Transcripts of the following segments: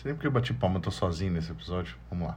Sei nem porque eu bati palma, eu tô sozinho nesse episódio. Vamos lá.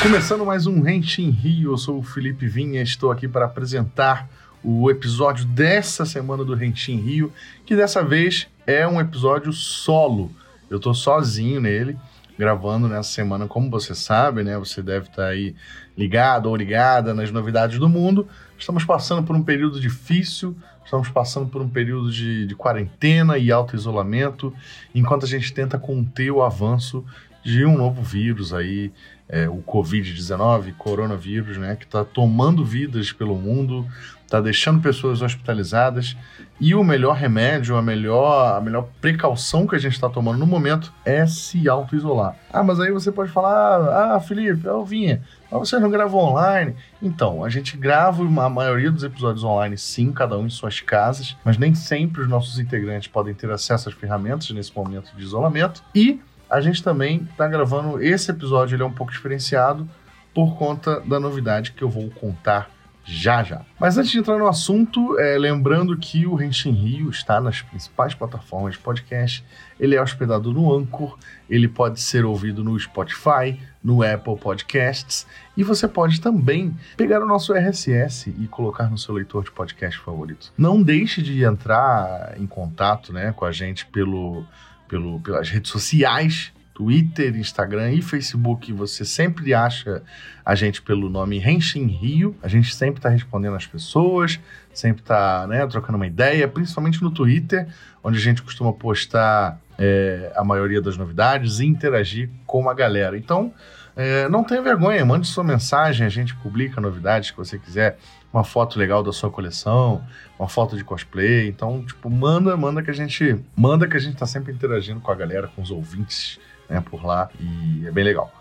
Começando mais um Renshin Rio, eu sou o Felipe Vinha, estou aqui para apresentar o episódio dessa semana do Renshin Rio, que dessa vez é um episódio solo. Eu tô sozinho nele, gravando nessa semana, como você sabe, né? Você deve estar aí ligado ou ligada nas novidades do mundo. Estamos passando por um período difícil, estamos passando por um período de, de quarentena e auto-isolamento, enquanto a gente tenta conter o avanço de um novo vírus aí, é, o Covid-19, coronavírus, né, que está tomando vidas pelo mundo, está deixando pessoas hospitalizadas. E o melhor remédio, a melhor, a melhor precaução que a gente está tomando no momento é se auto-isolar. Ah, mas aí você pode falar, ah, Felipe, eu vinha, mas você não gravou online? Então, a gente grava a maioria dos episódios online, sim, cada um em suas casas, mas nem sempre os nossos integrantes podem ter acesso às ferramentas nesse momento de isolamento. E a gente também está gravando esse episódio, ele é um pouco diferenciado por conta da novidade que eu vou contar já já. Mas antes de entrar no assunto, é, lembrando que o Renshin Rio está nas principais plataformas de podcast. Ele é hospedado no Anchor, ele pode ser ouvido no Spotify, no Apple Podcasts e você pode também pegar o nosso RSS e colocar no seu leitor de podcast favorito. Não deixe de entrar em contato né, com a gente pelo, pelo, pelas redes sociais Twitter, Instagram e Facebook, você sempre acha a gente pelo nome Renshin Rio. A gente sempre está respondendo as pessoas, sempre está né, trocando uma ideia, principalmente no Twitter, onde a gente costuma postar é, a maioria das novidades e interagir com a galera. Então, é, não tenha vergonha, mande sua mensagem, a gente publica novidades que você quiser, uma foto legal da sua coleção, uma foto de cosplay. Então, tipo, manda, manda que a gente manda que a gente está sempre interagindo com a galera, com os ouvintes né, por lá e é bem legal.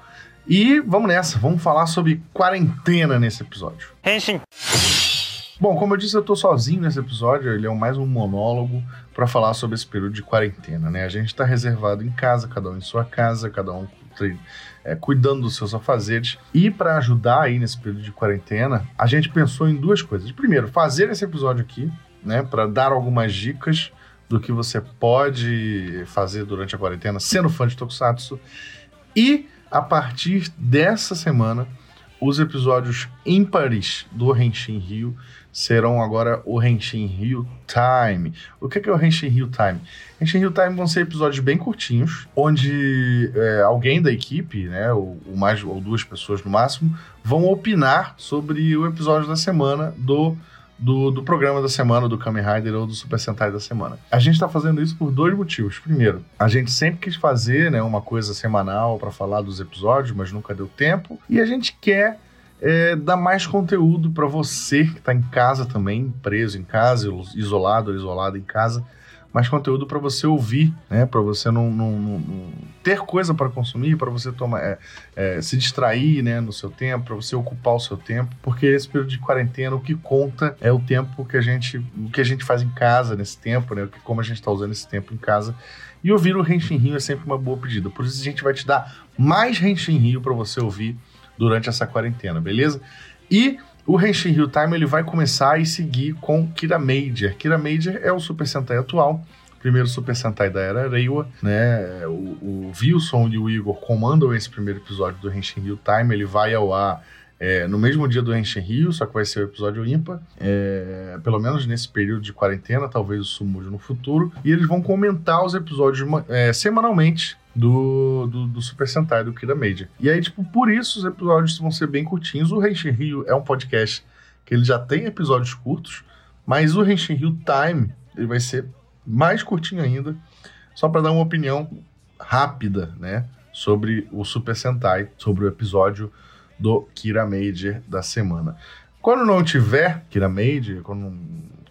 E vamos nessa, vamos falar sobre quarentena nesse episódio. Henshin. Bom, como eu disse, eu tô sozinho nesse episódio, ele é mais um monólogo para falar sobre esse período de quarentena, né? A gente está reservado em casa, cada um em sua casa, cada um é, cuidando dos seus afazeres. E para ajudar aí nesse período de quarentena, a gente pensou em duas coisas. Primeiro, fazer esse episódio aqui, né, para dar algumas dicas do que você pode fazer durante a quarentena sendo fã de Tokusatsu. E a partir dessa semana, os episódios ímpares do Henshin Rio serão agora o Henshin Rio Time. O que é, o Henshin Rio Time? Henshin Rio Time vão ser episódios bem curtinhos, onde é, alguém da equipe, né, ou, ou, mais ou duas pessoas no máximo, vão opinar sobre o episódio da semana do do, do programa da semana, do Kamen Rider ou do Super Sentai da semana. A gente está fazendo isso por dois motivos. Primeiro, a gente sempre quis fazer né, uma coisa semanal para falar dos episódios, mas nunca deu tempo. E a gente quer é, dar mais conteúdo para você que está em casa também, preso em casa, isolado ou isolado em casa, mais conteúdo para você ouvir, né? Para você não, não, não, ter coisa para consumir, para você tomar, é, é, se distrair, né? No seu tempo, para você ocupar o seu tempo, porque esse período de quarentena o que conta é o tempo que a gente, o que a gente faz em casa nesse tempo, né? Como a gente está usando esse tempo em casa. E ouvir o Renshin Rio é sempre uma boa pedida. Por isso a gente vai te dar mais Renshin Rio para você ouvir durante essa quarentena, beleza? E o Henshin Hill Time ele vai começar e seguir com Kira Major. Kira Major é o Super Sentai atual, primeiro Super Sentai da era Reiwa, né? O, o Wilson e o Igor comandam esse primeiro episódio do Henshin Hill Time, ele vai ao ar é, no mesmo dia do Henshin Rio, só que vai ser o episódio ímpar, é, pelo menos nesse período de quarentena, talvez o mude no futuro, e eles vão comentar os episódios é, semanalmente do, do, do, Super Sentai, do Kira Major. E aí, tipo, por isso os episódios vão ser bem curtinhos. O Henshin Rio é um podcast que ele já tem episódios curtos, mas o Henshin Rio Time ele vai ser mais curtinho ainda, só para dar uma opinião rápida, né, sobre o Super Sentai, sobre o episódio do Kira Major da semana. Quando não tiver Kira Major, quando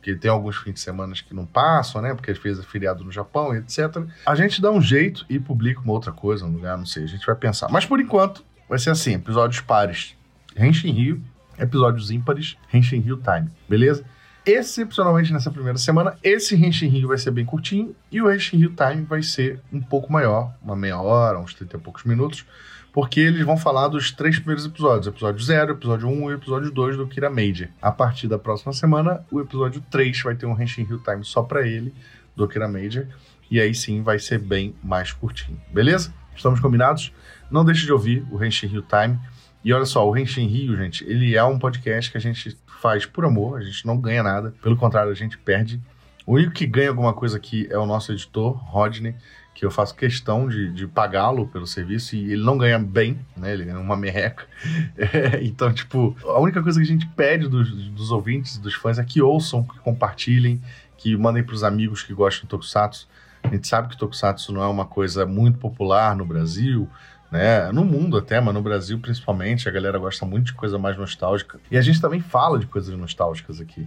porque tem alguns fins de semana que não passam, né? Porque ele fez feriado no Japão etc. A gente dá um jeito e publica uma outra coisa no lugar, não sei, a gente vai pensar. Mas por enquanto, vai ser assim: episódios pares, Henshin Rio, episódios ímpares, Henshin Rio Time, beleza? Excepcionalmente nessa primeira semana, esse Henshin Rio vai ser bem curtinho e o Henshin Rio Time vai ser um pouco maior, uma meia hora, uns 30 e poucos minutos, porque eles vão falar dos três primeiros episódios, episódio 0, episódio 1 um, e episódio 2 do Kira Major. A partir da próxima semana, o episódio 3 vai ter um Henshin Rio Time só para ele, do Kira Major, e aí sim vai ser bem mais curtinho, beleza? Estamos combinados? Não deixe de ouvir o Henshin Rio Time. E olha só, o Henshin Rio, gente, ele é um podcast que a gente faz por amor, a gente não ganha nada, pelo contrário, a gente perde. O único que ganha alguma coisa aqui é o nosso editor, Rodney, que eu faço questão de, de pagá-lo pelo serviço e ele não ganha bem, né? Ele ganha uma merreca. É, então, tipo, a única coisa que a gente pede dos, dos ouvintes, dos fãs, é que ouçam, que compartilhem, que mandem para os amigos que gostam do Tokusatsu. A gente sabe que Tokusatsu não é uma coisa muito popular no Brasil, né? No mundo até, mas no Brasil principalmente, a galera gosta muito de coisa mais nostálgica. E a gente também fala de coisas nostálgicas aqui.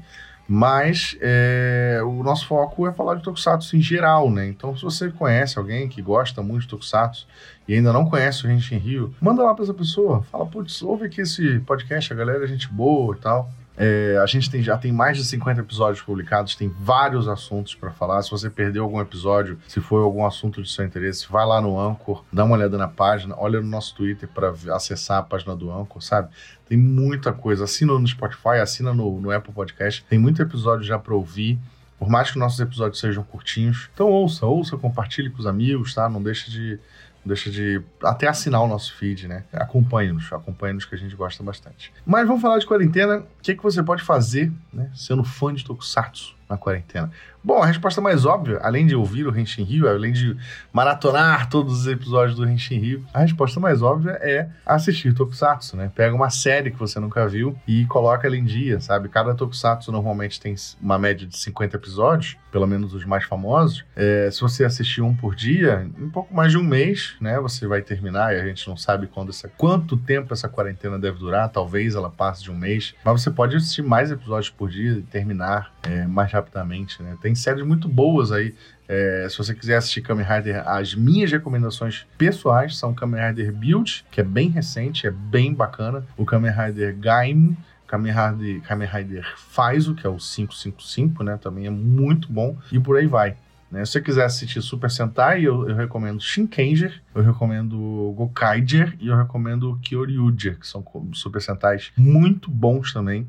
Mas é, o nosso foco é falar de Tokusatsu em geral, né? Então, se você conhece alguém que gosta muito de Tokusatsu e ainda não conhece o Henshin Rio, manda lá pra essa pessoa. Fala, putz, ouve aqui esse podcast, a galera é gente boa e tal. É, a gente tem, já tem mais de 50 episódios publicados, tem vários assuntos para falar. Se você perdeu algum episódio, se foi algum assunto de seu interesse, vai lá no Anchor, dá uma olhada na página, olha no nosso Twitter para acessar a página do Anchor, sabe? Tem muita coisa. Assina no Spotify, assina no, no Apple Podcast. Tem muito episódio já para ouvir. Por mais que nossos episódios sejam curtinhos. Então ouça, ouça, compartilhe com os amigos, tá? Não deixe de deixa de até assinar o nosso feed, né? Acompanhe-nos, acompanhe-nos que a gente gosta bastante. Mas vamos falar de quarentena. O que, que você pode fazer, né? Sendo fã de Tokusatsu na quarentena. Bom, a resposta mais óbvia, além de ouvir o Henshin Rio, além de maratonar todos os episódios do Henshin Rio, a resposta mais óbvia é assistir Tokusatsu, né? Pega uma série que você nunca viu e coloca ela em dia, sabe? Cada Tokusatsu normalmente tem uma média de 50 episódios, pelo menos os mais famosos. É, se você assistir um por dia, em pouco mais de um mês, né? Você vai terminar e a gente não sabe quando essa, quanto tempo essa quarentena deve durar, talvez ela passe de um mês, mas você pode assistir mais episódios por dia e terminar é, mais rapidamente, né? Tem séries muito boas aí. É, se você quiser assistir Kamen Rider, as minhas recomendações pessoais são Kamen Rider Build, que é bem recente, é bem bacana. O Kamen Rider Gaim, Kamen Rider, Kamen Rider Faizo, que é o 555, né? Também é muito bom. E por aí vai. Né? Se você quiser assistir Super Sentai, eu, eu recomendo Shinkenger, eu recomendo Gokaiger e eu recomendo Kyoryuger, que são Super Sentais muito bons também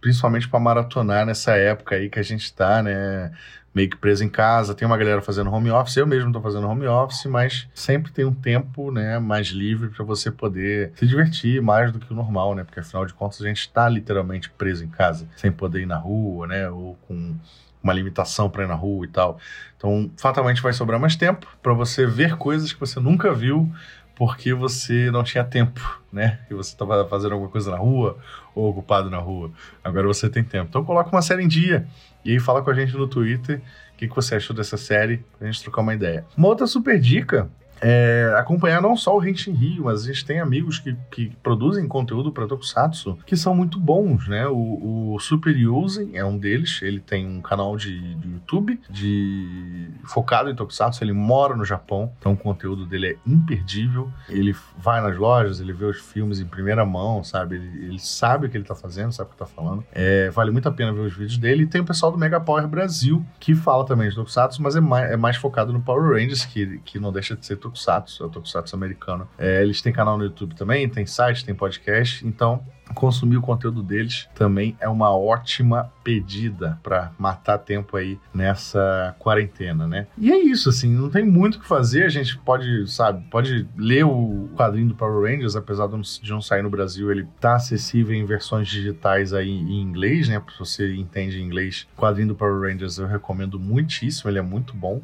principalmente para maratonar nessa época aí que a gente está, né? Meio que preso em casa. Tem uma galera fazendo home office, eu mesmo estou fazendo home office, mas sempre tem um tempo, né, mais livre para você poder se divertir mais do que o normal, né? Porque afinal de contas a gente está literalmente preso em casa, sem poder ir na rua, né? Ou com uma limitação para ir na rua e tal. Então, fatalmente vai sobrar mais tempo para você ver coisas que você nunca viu porque você não tinha tempo, né? E você estava fazendo alguma coisa na rua ou ocupado na rua. Agora você tem tempo. Então coloca uma série em dia e aí fala com a gente no Twitter o que, que você achou dessa série pra gente trocar uma ideia. Uma outra super dica é, acompanhar não só o Henshin Rio, mas a gente tem amigos que, que produzem conteúdo para Tokusatsu que são muito bons, né? O, o Super Yusen é um deles, ele tem um canal de, de, YouTube de focado em Tokusatsu, ele mora no Japão, então o conteúdo dele é imperdível. Ele vai nas lojas, ele vê os filmes em primeira mão, sabe? Ele, ele sabe o que ele tá fazendo, sabe o que tá falando. É, vale muito a pena ver os vídeos dele. E tem o pessoal do Mega Power Brasil, que fala também de Tokusatsu, mas é mais, é mais focado no Power Rangers, que, que não deixa de ser Tokusatsu, é o Tokusatsu americano. É, eles têm canal no YouTube também, tem site, tem podcast, então consumir o conteúdo deles também é uma ótima pedida para matar tempo aí nessa quarentena, né? E é isso, assim, não tem muito o que fazer, a gente pode, sabe, pode ler o quadrinho do Power Rangers, apesar de não sair no Brasil, ele tá acessível em versões digitais aí em inglês, né? Se você entende inglês, o quadrinho do Power Rangers eu recomendo muitíssimo, ele é muito bom.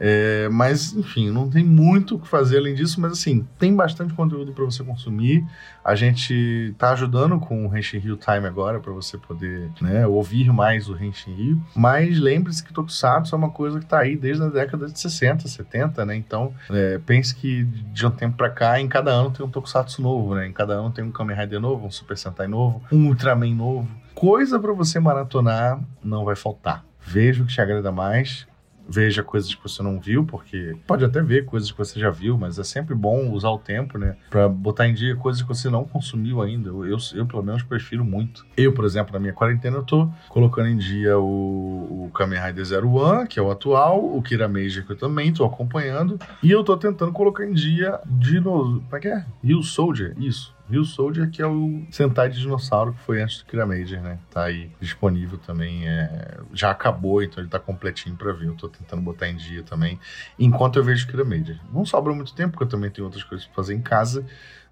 É, mas, enfim, não tem muito o que fazer além disso, mas assim, tem bastante conteúdo para você consumir. A gente tá ajudando com o Henshin Rio Time agora para você poder né, ouvir mais o Henshin Rio. Mas lembre-se que Tokusatsu é uma coisa que tá aí desde a década de 60, 70, né? Então, é, pense que de um tempo para cá, em cada ano tem um Tokusatsu novo, né? Em cada ano tem um Kamen Rider novo, um Super Sentai novo, um Ultraman novo. Coisa para você maratonar não vai faltar. Veja o que te agrada mais veja coisas que você não viu, porque pode até ver coisas que você já viu, mas é sempre bom usar o tempo, né? Pra botar em dia coisas que você não consumiu ainda. Eu, eu, eu pelo menos, prefiro muito. Eu, por exemplo, na minha quarentena, eu tô colocando em dia o, o Kamen Rider Zero One, que é o atual, o Kira Major, que eu também tô acompanhando, e eu tô tentando colocar em dia de novo. Como é que é? Rio Soldier? Isso. Rio Soldier, que é o Sentai de Dinossauro, que foi antes do Kira Major, né? Tá aí disponível também. É... Já acabou, então ele tá completinho pra ver. Eu tô tentando botar em dia também, enquanto eu vejo Kira Major. Não sobra muito tempo, porque eu também tenho outras coisas pra fazer em casa,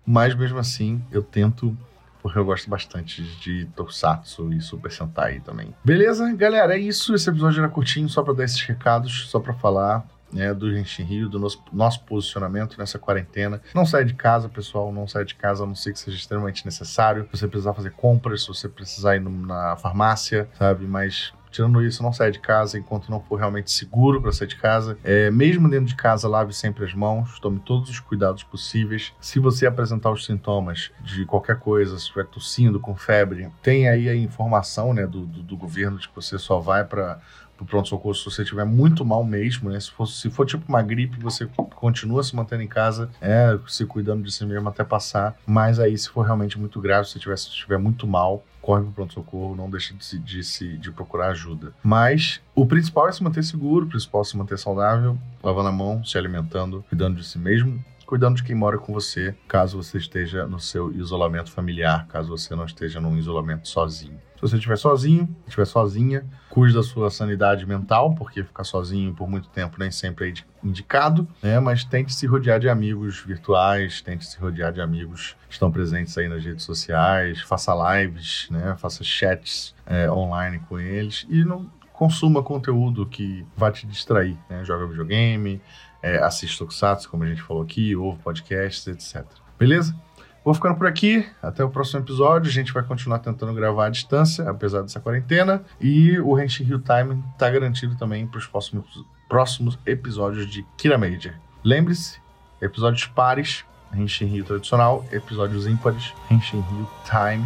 mas mesmo assim eu tento porque eu gosto bastante de Tokusatsu e Super Sentai também. Beleza, galera? É isso. Esse episódio era curtinho, só para dar esses recados, só para falar né, do Genshin Rio, do nosso, nosso posicionamento nessa quarentena. Não sai de casa, pessoal, não sai de casa, a não ser que seja extremamente necessário. Se você precisar fazer compras, se você precisar ir na farmácia, sabe? Mas Tirando isso, não saia de casa enquanto não for realmente seguro para sair de casa. É, mesmo dentro de casa, lave sempre as mãos, tome todos os cuidados possíveis. Se você apresentar os sintomas de qualquer coisa, se estiver tossindo, com febre, tem aí a informação né, do, do, do governo de que você só vai para pro pronto-socorro se você estiver muito mal mesmo, né? Se for, se for tipo uma gripe, você continua se mantendo em casa, é, se cuidando de si mesmo até passar. Mas aí, se for realmente muito grave, se estiver, se estiver muito mal, corre pro pronto-socorro, não deixe de, de, de, de procurar ajuda. Mas o principal é se manter seguro, o principal é se manter saudável, lavando a mão, se alimentando, cuidando de si mesmo cuidando de quem mora com você, caso você esteja no seu isolamento familiar, caso você não esteja num isolamento sozinho. Se você estiver sozinho, estiver sozinha, cuide da sua sanidade mental, porque ficar sozinho por muito tempo nem sempre é indicado, né? Mas tente se rodear de amigos virtuais, tente se rodear de amigos que estão presentes aí nas redes sociais, faça lives, né? Faça chats é, online com eles e não consuma conteúdo que vai te distrair, né? Joga videogame, é, assiste Tokusatsu, como a gente falou aqui, ouve podcasts, etc. Beleza? Vou ficando por aqui. Até o próximo episódio. A gente vai continuar tentando gravar à distância, apesar dessa quarentena. E o Henshin Hill Time está garantido também para os próximos, próximos episódios de Kira Major. Lembre-se, episódios pares, Henshin Hill tradicional, episódios ímpares, Henshin Hill Time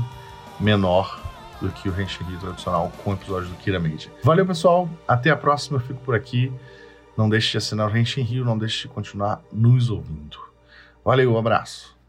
menor do que o Henshin tradicional com episódios do Kira Major. Valeu, pessoal. Até a próxima. Eu fico por aqui. Não deixe de assinar o Henshin Rio, não deixe de continuar nos ouvindo. Valeu, um abraço.